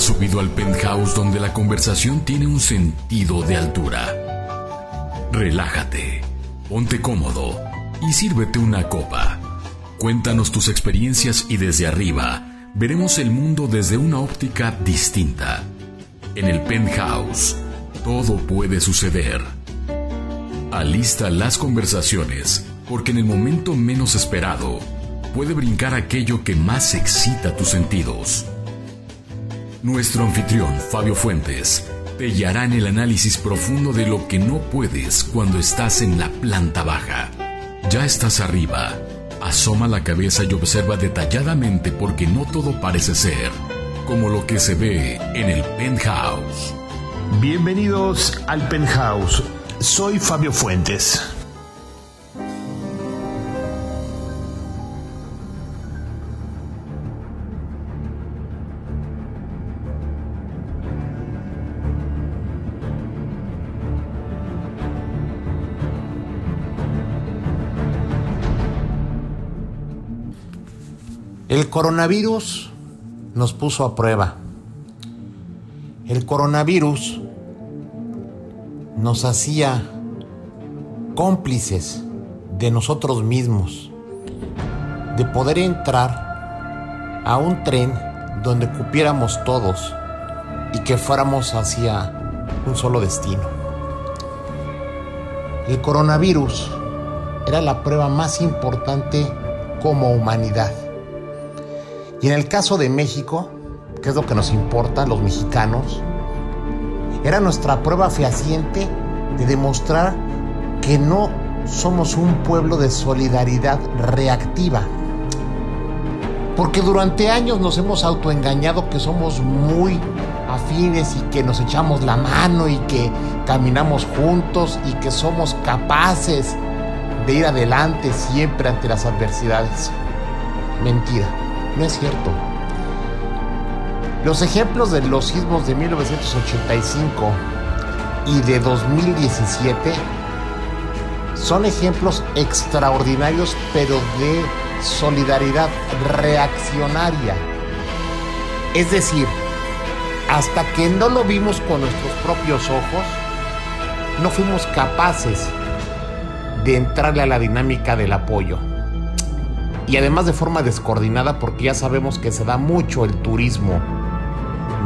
Subido al penthouse donde la conversación tiene un sentido de altura. Relájate, ponte cómodo y sírvete una copa. Cuéntanos tus experiencias y desde arriba veremos el mundo desde una óptica distinta. En el penthouse, todo puede suceder. Alista las conversaciones, porque en el momento menos esperado, puede brincar aquello que más excita tus sentidos. Nuestro anfitrión, Fabio Fuentes, te guiará en el análisis profundo de lo que no puedes cuando estás en la planta baja. Ya estás arriba. Asoma la cabeza y observa detalladamente porque no todo parece ser como lo que se ve en el penthouse. Bienvenidos al penthouse. Soy Fabio Fuentes. El coronavirus nos puso a prueba. El coronavirus nos hacía cómplices de nosotros mismos, de poder entrar a un tren donde cupiéramos todos y que fuéramos hacia un solo destino. El coronavirus era la prueba más importante como humanidad. Y en el caso de México, que es lo que nos importa, los mexicanos, era nuestra prueba fehaciente de demostrar que no somos un pueblo de solidaridad reactiva. Porque durante años nos hemos autoengañado que somos muy afines y que nos echamos la mano y que caminamos juntos y que somos capaces de ir adelante siempre ante las adversidades. Mentira. No es cierto. Los ejemplos de los sismos de 1985 y de 2017 son ejemplos extraordinarios, pero de solidaridad reaccionaria. Es decir, hasta que no lo vimos con nuestros propios ojos, no fuimos capaces de entrarle a la dinámica del apoyo y además de forma descoordinada porque ya sabemos que se da mucho el turismo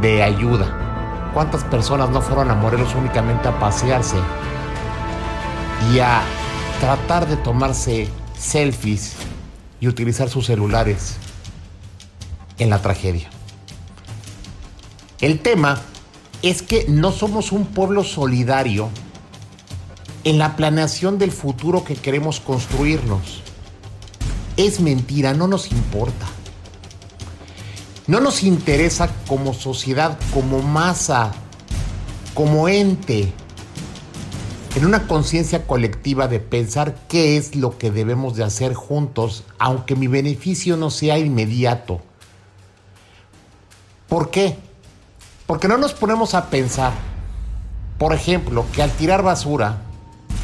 de ayuda. ¿Cuántas personas no fueron a Morelos únicamente a pasearse y a tratar de tomarse selfies y utilizar sus celulares en la tragedia? El tema es que no somos un pueblo solidario en la planeación del futuro que queremos construirnos es mentira, no nos importa. No nos interesa como sociedad, como masa, como ente, en una conciencia colectiva de pensar qué es lo que debemos de hacer juntos, aunque mi beneficio no sea inmediato. ¿Por qué? Porque no nos ponemos a pensar, por ejemplo, que al tirar basura,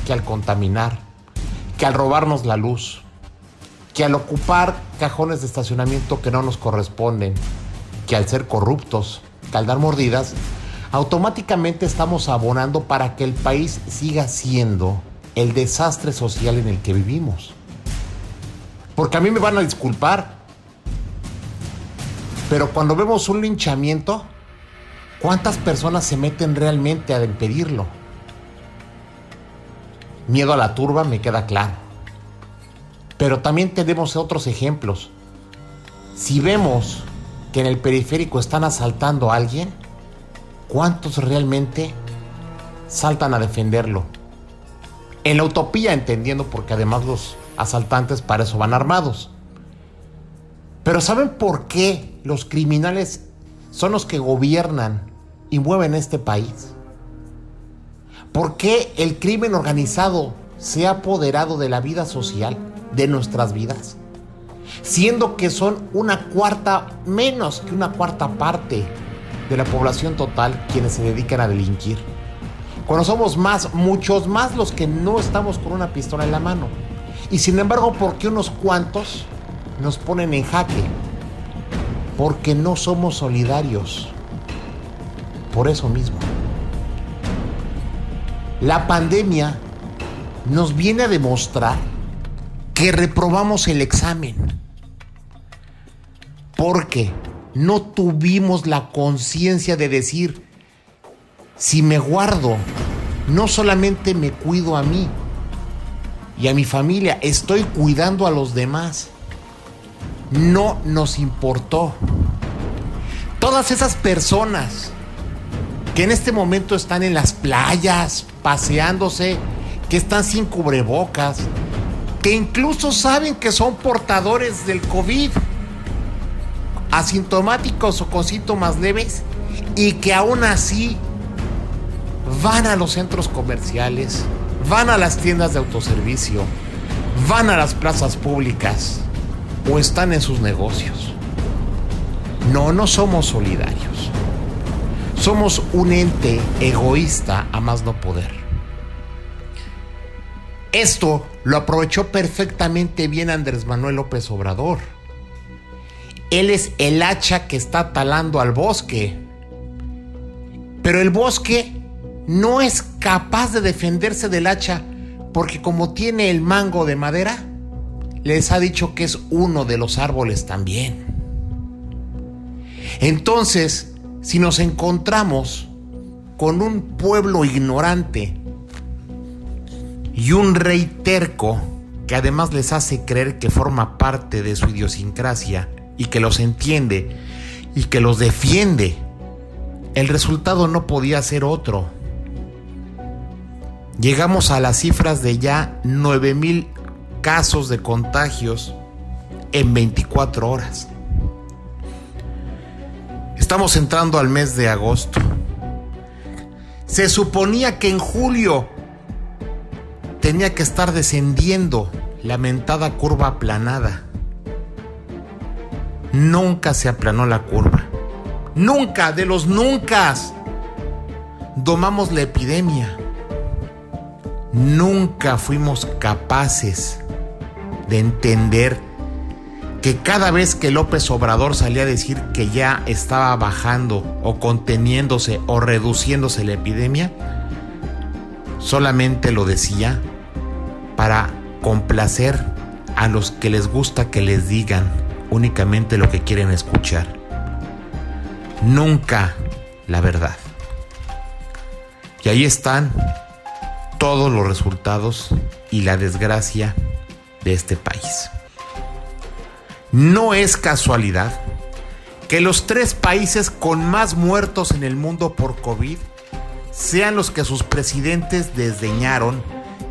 que al contaminar, que al robarnos la luz, que al ocupar cajones de estacionamiento que no nos corresponden, que al ser corruptos, que al dar mordidas, automáticamente estamos abonando para que el país siga siendo el desastre social en el que vivimos. Porque a mí me van a disculpar, pero cuando vemos un linchamiento, ¿cuántas personas se meten realmente a impedirlo? Miedo a la turba me queda claro. Pero también tenemos otros ejemplos. Si vemos que en el periférico están asaltando a alguien, ¿cuántos realmente saltan a defenderlo? En la utopía entendiendo porque además los asaltantes para eso van armados. Pero ¿saben por qué los criminales son los que gobiernan y mueven este país? ¿Por qué el crimen organizado se ha apoderado de la vida social? De nuestras vidas. Siendo que son una cuarta, menos que una cuarta parte de la población total quienes se dedican a delinquir. Cuando somos más, muchos más los que no estamos con una pistola en la mano. Y sin embargo, ¿por qué unos cuantos nos ponen en jaque? Porque no somos solidarios. por eso mismo. La pandemia nos viene a demostrar que reprobamos el examen. Porque no tuvimos la conciencia de decir, si me guardo, no solamente me cuido a mí y a mi familia, estoy cuidando a los demás. No nos importó. Todas esas personas que en este momento están en las playas, paseándose, que están sin cubrebocas, incluso saben que son portadores del COVID, asintomáticos o con síntomas leves, y que aún así van a los centros comerciales, van a las tiendas de autoservicio, van a las plazas públicas o están en sus negocios. No, no somos solidarios. Somos un ente egoísta a más no poder. Esto lo aprovechó perfectamente bien Andrés Manuel López Obrador. Él es el hacha que está talando al bosque. Pero el bosque no es capaz de defenderse del hacha porque como tiene el mango de madera, les ha dicho que es uno de los árboles también. Entonces, si nos encontramos con un pueblo ignorante y un rey terco que además les hace creer que forma parte de su idiosincrasia y que los entiende y que los defiende, el resultado no podía ser otro llegamos a las cifras de ya 9 mil casos de contagios en 24 horas. Estamos entrando al mes de agosto. Se suponía que en julio tenía que estar descendiendo la mentada curva aplanada. Nunca se aplanó la curva. Nunca, de los nunca. Domamos la epidemia nunca fuimos capaces de entender que cada vez que López Obrador salía a decir que ya estaba bajando o conteniéndose o reduciéndose la epidemia, solamente lo decía para complacer a los que les gusta que les digan únicamente lo que quieren escuchar. Nunca la verdad. Y ahí están todos los resultados y la desgracia de este país. No es casualidad que los tres países con más muertos en el mundo por COVID sean los que sus presidentes desdeñaron,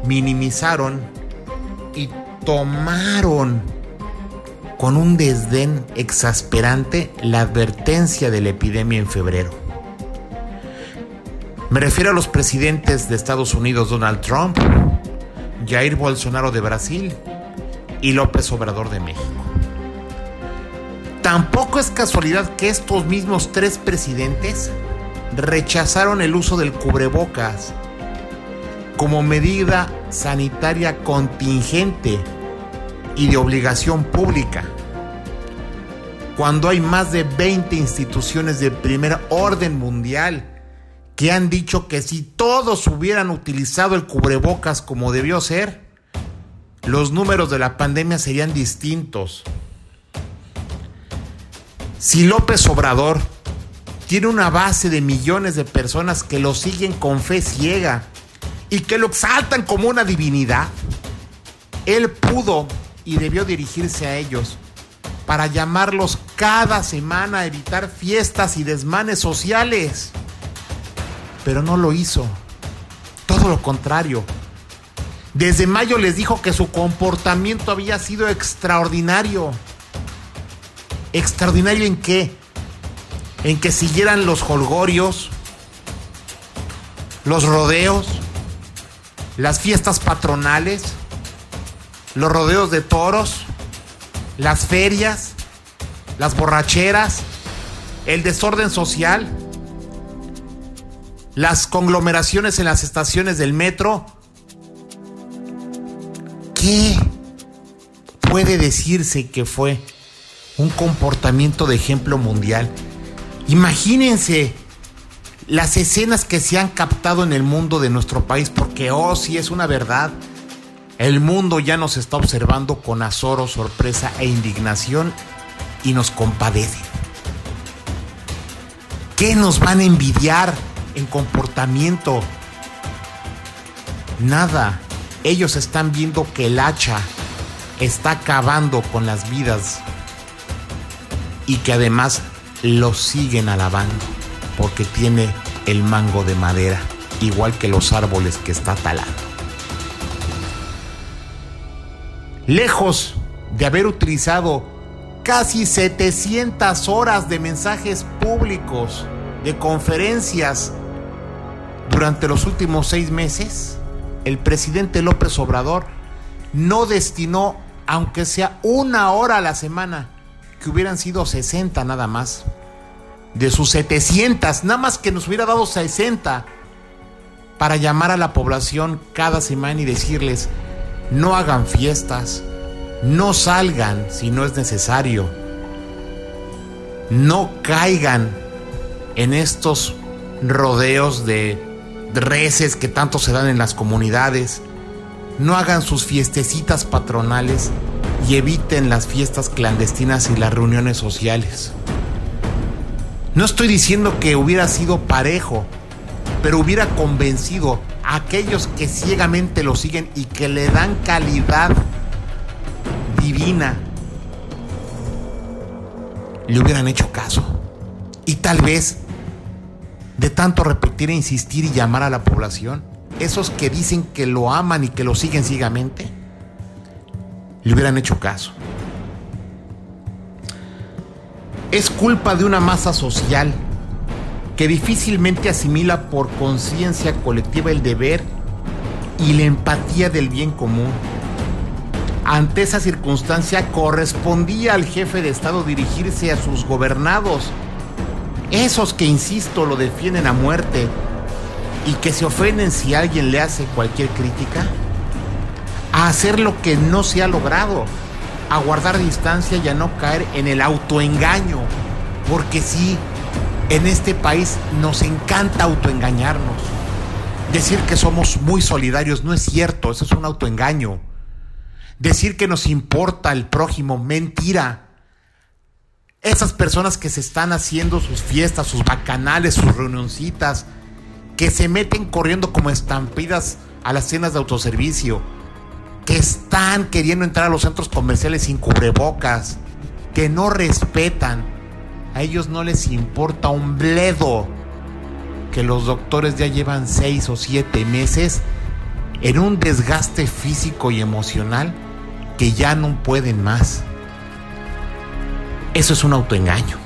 minimizaron y tomaron con un desdén exasperante la advertencia de la epidemia en febrero. Me refiero a los presidentes de Estados Unidos Donald Trump, Jair Bolsonaro de Brasil y López Obrador de México. Tampoco es casualidad que estos mismos tres presidentes rechazaron el uso del cubrebocas como medida sanitaria contingente y de obligación pública, cuando hay más de 20 instituciones de primer orden mundial que han dicho que si todos hubieran utilizado el cubrebocas como debió ser, los números de la pandemia serían distintos. Si López Obrador tiene una base de millones de personas que lo siguen con fe ciega y que lo exaltan como una divinidad, él pudo y debió dirigirse a ellos para llamarlos cada semana a evitar fiestas y desmanes sociales pero no lo hizo. Todo lo contrario. Desde mayo les dijo que su comportamiento había sido extraordinario. ¿Extraordinario en qué? En que siguieran los holgorios, los rodeos, las fiestas patronales, los rodeos de toros, las ferias, las borracheras, el desorden social las conglomeraciones en las estaciones del metro. ¿Qué puede decirse que fue un comportamiento de ejemplo mundial? Imagínense las escenas que se han captado en el mundo de nuestro país, porque oh, sí es una verdad. El mundo ya nos está observando con azoro, sorpresa e indignación y nos compadece. ¿Qué nos van a envidiar en comportamiento? Nada. Ellos están viendo que el hacha está acabando con las vidas y que además lo siguen alabando porque tiene el mango de madera, igual que los árboles que está talando. Lejos de haber utilizado casi 700 horas de mensajes públicos, de conferencias durante los últimos seis meses, el presidente López Obrador no destinó, aunque sea una hora a la semana, que hubieran sido 60 nada más, de sus 700, nada más que nos hubiera dado 60 para llamar a la población cada semana y decirles, no hagan fiestas, no salgan si no es necesario, no caigan en estos rodeos de reces que tanto se dan en las comunidades, no hagan sus fiestecitas patronales y eviten las fiestas clandestinas y las reuniones sociales. No estoy diciendo que hubiera sido parejo, pero hubiera convencido a aquellos que ciegamente lo siguen y que le dan calidad divina. Le hubieran hecho caso. Y tal vez, de tanto repetir e insistir y llamar a la población, esos que dicen que lo aman y que lo siguen ciegamente, le hubieran hecho caso es culpa de una masa social que difícilmente asimila por conciencia colectiva el deber y la empatía del bien común. Ante esa circunstancia correspondía al jefe de Estado dirigirse a sus gobernados, esos que, insisto, lo defienden a muerte y que se ofenden si alguien le hace cualquier crítica, a hacer lo que no se ha logrado a guardar distancia y a no caer en el autoengaño. Porque sí, en este país nos encanta autoengañarnos. Decir que somos muy solidarios no es cierto, eso es un autoengaño. Decir que nos importa el prójimo, mentira. Esas personas que se están haciendo sus fiestas, sus bacanales, sus reunioncitas, que se meten corriendo como estampidas a las cenas de autoservicio, que están queriendo entrar a los centros comerciales sin cubrebocas, que no respetan. A ellos no les importa un bledo que los doctores ya llevan seis o siete meses en un desgaste físico y emocional que ya no pueden más. Eso es un autoengaño.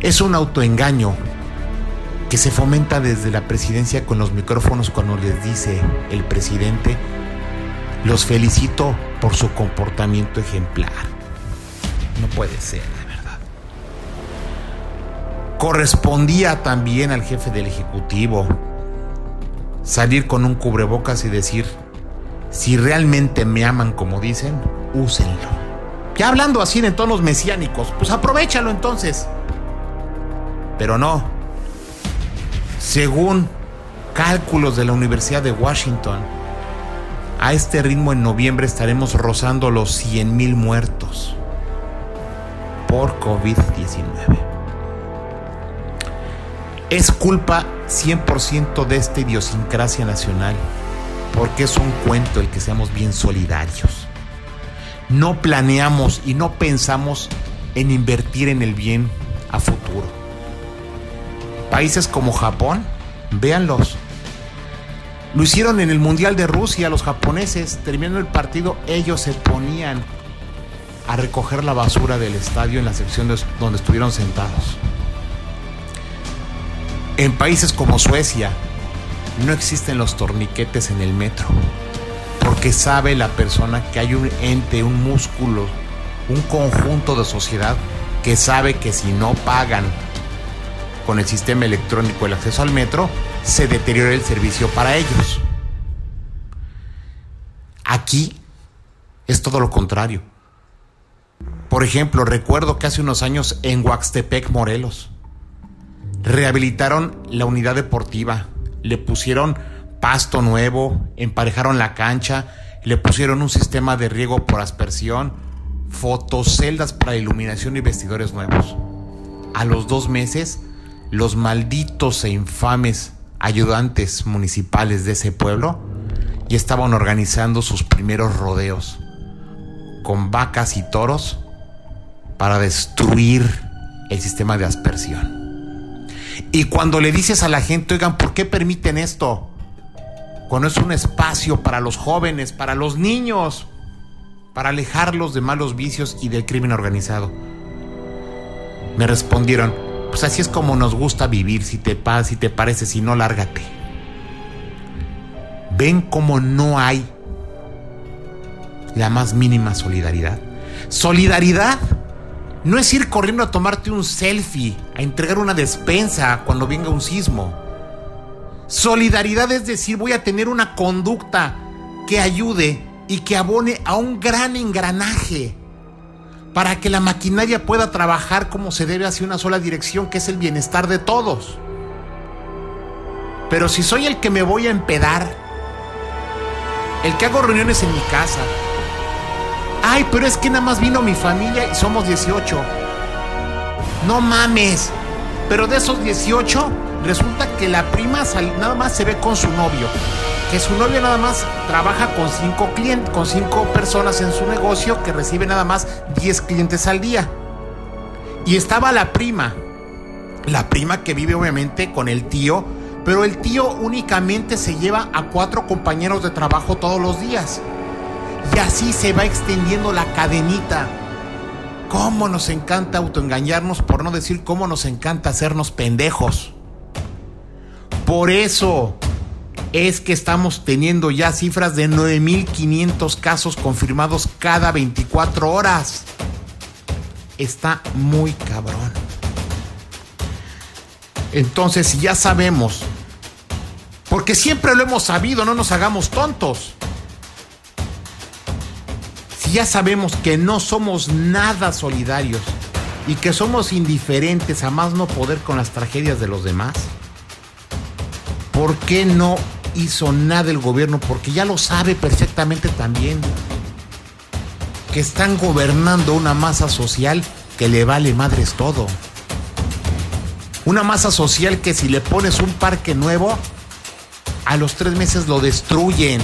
Es un autoengaño que se fomenta desde la presidencia con los micrófonos cuando les dice el presidente, los felicito por su comportamiento ejemplar. No puede ser, de verdad. Correspondía también al jefe del Ejecutivo salir con un cubrebocas y decir, si realmente me aman como dicen, úsenlo. Ya hablando así en tonos mesiánicos, pues aprovechalo entonces. Pero no, según cálculos de la Universidad de Washington, a este ritmo en noviembre estaremos rozando los 100.000 muertos por COVID-19. Es culpa 100% de esta idiosincrasia nacional, porque es un cuento el que seamos bien solidarios. No planeamos y no pensamos en invertir en el bien a futuro Países como Japón, véanlos. Lo hicieron en el Mundial de Rusia, los japoneses, terminando el partido, ellos se ponían a recoger la basura del estadio en la sección donde estuvieron sentados. En países como Suecia no existen los torniquetes en el metro, porque sabe la persona que hay un ente, un músculo, un conjunto de sociedad que sabe que si no pagan con el sistema electrónico el acceso al metro, se deteriora el servicio para ellos. Aquí es todo lo contrario. Por ejemplo, recuerdo que hace unos años en Huaxtepec, Morelos, Rehabilitaron la unidad deportiva, le pusieron pasto nuevo, emparejaron la cancha, le pusieron un sistema de riego por aspersión, fotoceldas para iluminación y vestidores nuevos. A los dos meses, los malditos e infames ayudantes municipales de ese pueblo ya estaban organizando sus primeros rodeos con vacas y toros para destruir el sistema de aspersión. Y cuando le dices a la gente, oigan, ¿por qué permiten esto? Cuando es un espacio para los jóvenes, para los niños, para alejarlos de malos vicios y del crimen organizado. Me respondieron, pues así es como nos gusta vivir, si te pasa, si te parece, si no, lárgate. Ven como no hay la más mínima solidaridad. Solidaridad no es ir corriendo a tomarte un selfie, a entregar una despensa cuando venga un sismo. Solidaridad es decir, voy a tener una conducta que ayude y que abone a un gran engranaje para que la maquinaria pueda trabajar como se debe hacia una sola dirección, que es el bienestar de todos. Pero si soy el que me voy a empedar, el que hago reuniones en mi casa, ay, pero es que nada más vino mi familia y somos 18. No mames, pero de esos 18, resulta que la prima nada más se ve con su novio que su novio nada más trabaja con cinco clientes, con cinco personas en su negocio que recibe nada más 10 clientes al día. Y estaba la prima, la prima que vive obviamente con el tío, pero el tío únicamente se lleva a cuatro compañeros de trabajo todos los días. Y así se va extendiendo la cadenita. ¿Cómo nos encanta autoengañarnos, por no decir cómo nos encanta hacernos pendejos? Por eso, es que estamos teniendo ya cifras de 9.500 casos confirmados cada 24 horas. Está muy cabrón. Entonces, si ya sabemos, porque siempre lo hemos sabido, no nos hagamos tontos. Si ya sabemos que no somos nada solidarios y que somos indiferentes a más no poder con las tragedias de los demás, ¿por qué no hizo nada el gobierno porque ya lo sabe perfectamente también. Que están gobernando una masa social que le vale madres todo. Una masa social que si le pones un parque nuevo, a los tres meses lo destruyen.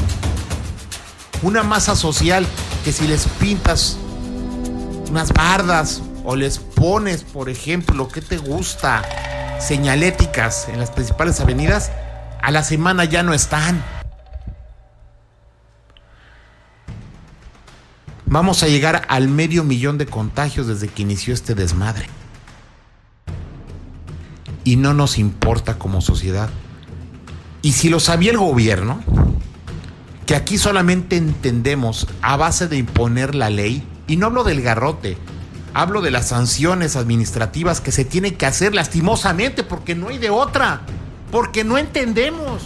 Una masa social que si les pintas unas bardas o les pones, por ejemplo, ¿qué te gusta? Señaléticas en las principales avenidas, a la semana ya no están. Vamos a llegar al medio millón de contagios desde que inició este desmadre. Y no nos importa como sociedad. Y si lo sabía el gobierno, que aquí solamente entendemos a base de imponer la ley, y no hablo del garrote, hablo de las sanciones administrativas que se tienen que hacer lastimosamente porque no hay de otra. Porque no entendemos.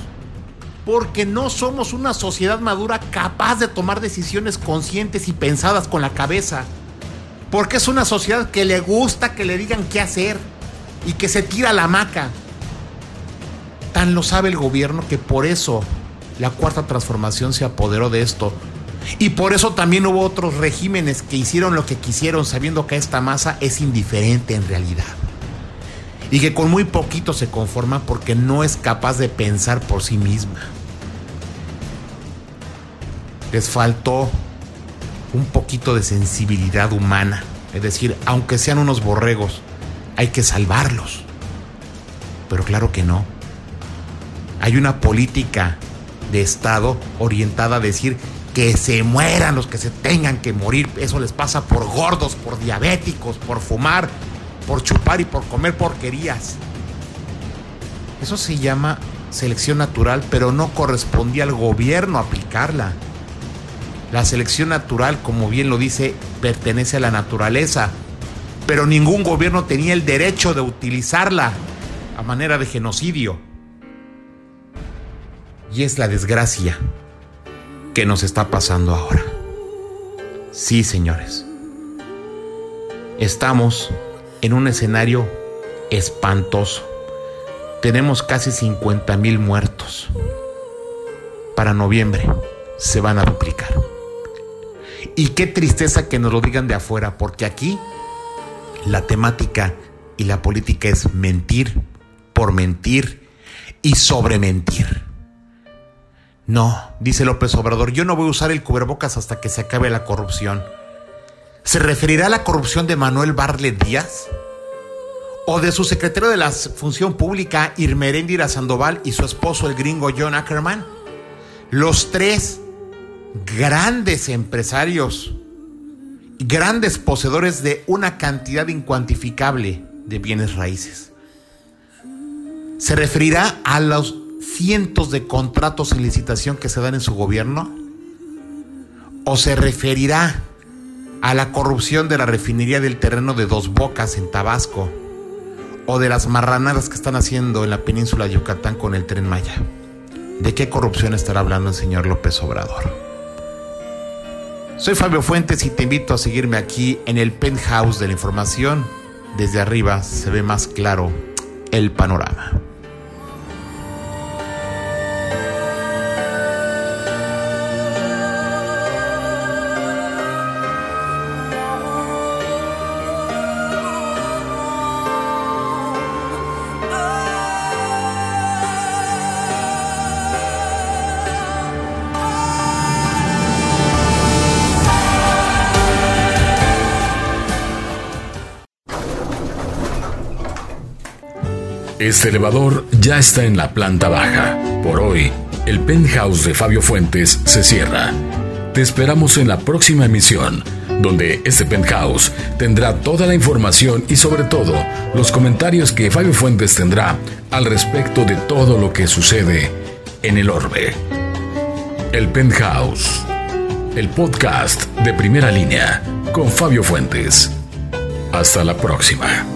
Porque no somos una sociedad madura capaz de tomar decisiones conscientes y pensadas con la cabeza. Porque es una sociedad que le gusta que le digan qué hacer y que se tira la hamaca. Tan lo sabe el gobierno que por eso la cuarta transformación se apoderó de esto. Y por eso también hubo otros regímenes que hicieron lo que quisieron sabiendo que esta masa es indiferente en realidad y que con muy poquito se conforma porque no es capaz de pensar por sí misma. Les faltó un poquito de sensibilidad humana, es decir, aunque sean unos borregos, hay que salvarlos. Pero claro que no. Hay una política de Estado orientada a decir que se mueran los que se tengan que morir. Eso les pasa por gordos, por diabéticos, por fumar, por chupar y por comer porquerías. Eso se llama selección natural, pero no correspondía al gobierno aplicarla. La selección natural, como bien lo dice, pertenece a la naturaleza, pero ningún gobierno tenía el derecho de utilizarla a manera de genocidio. Y es la desgracia que nos está pasando ahora. Sí, señores. Estamos en un escenario espantoso. tenemos casi 50 mil muertos. Para noviembre se van a duplicar. Y qué tristeza que nos lo digan de afuera, porque aquí la temática y la política es mentir por mentir y sobre mentir. No, dice López Obrador, yo no voy a usar el cubrebocas hasta que se acabe la corrupción. ¿Se referirá a la corrupción de Manuel Barlet Díaz? ¿O de su secretario de la Función Pública, Irmeréndira Sandoval, y su esposo, el gringo John Ackerman? Los tres grandes empresarios, grandes poseedores de una cantidad incuantificable de bienes raíces. ¿Se referirá a los cientos de contratos en licitación que se dan en su gobierno? ¿O se referirá a la corrupción de la refinería del terreno de Dos Bocas en Tabasco? ¿O de las marranadas que están haciendo en la península de Yucatán con el tren Maya? ¿De qué corrupción estará hablando el señor López Obrador? Soy Fabio Fuentes y te invito a seguirme aquí en el penthouse de la información. Desde arriba se ve más claro el panorama. Este elevador ya está en la planta baja. Por hoy, el penthouse de Fabio Fuentes se cierra. Te esperamos en la próxima emisión, donde este penthouse tendrá toda la información y sobre todo los comentarios que Fabio Fuentes tendrá al respecto de todo lo que sucede en el orbe. El penthouse, el podcast de primera línea con Fabio Fuentes. Hasta la próxima.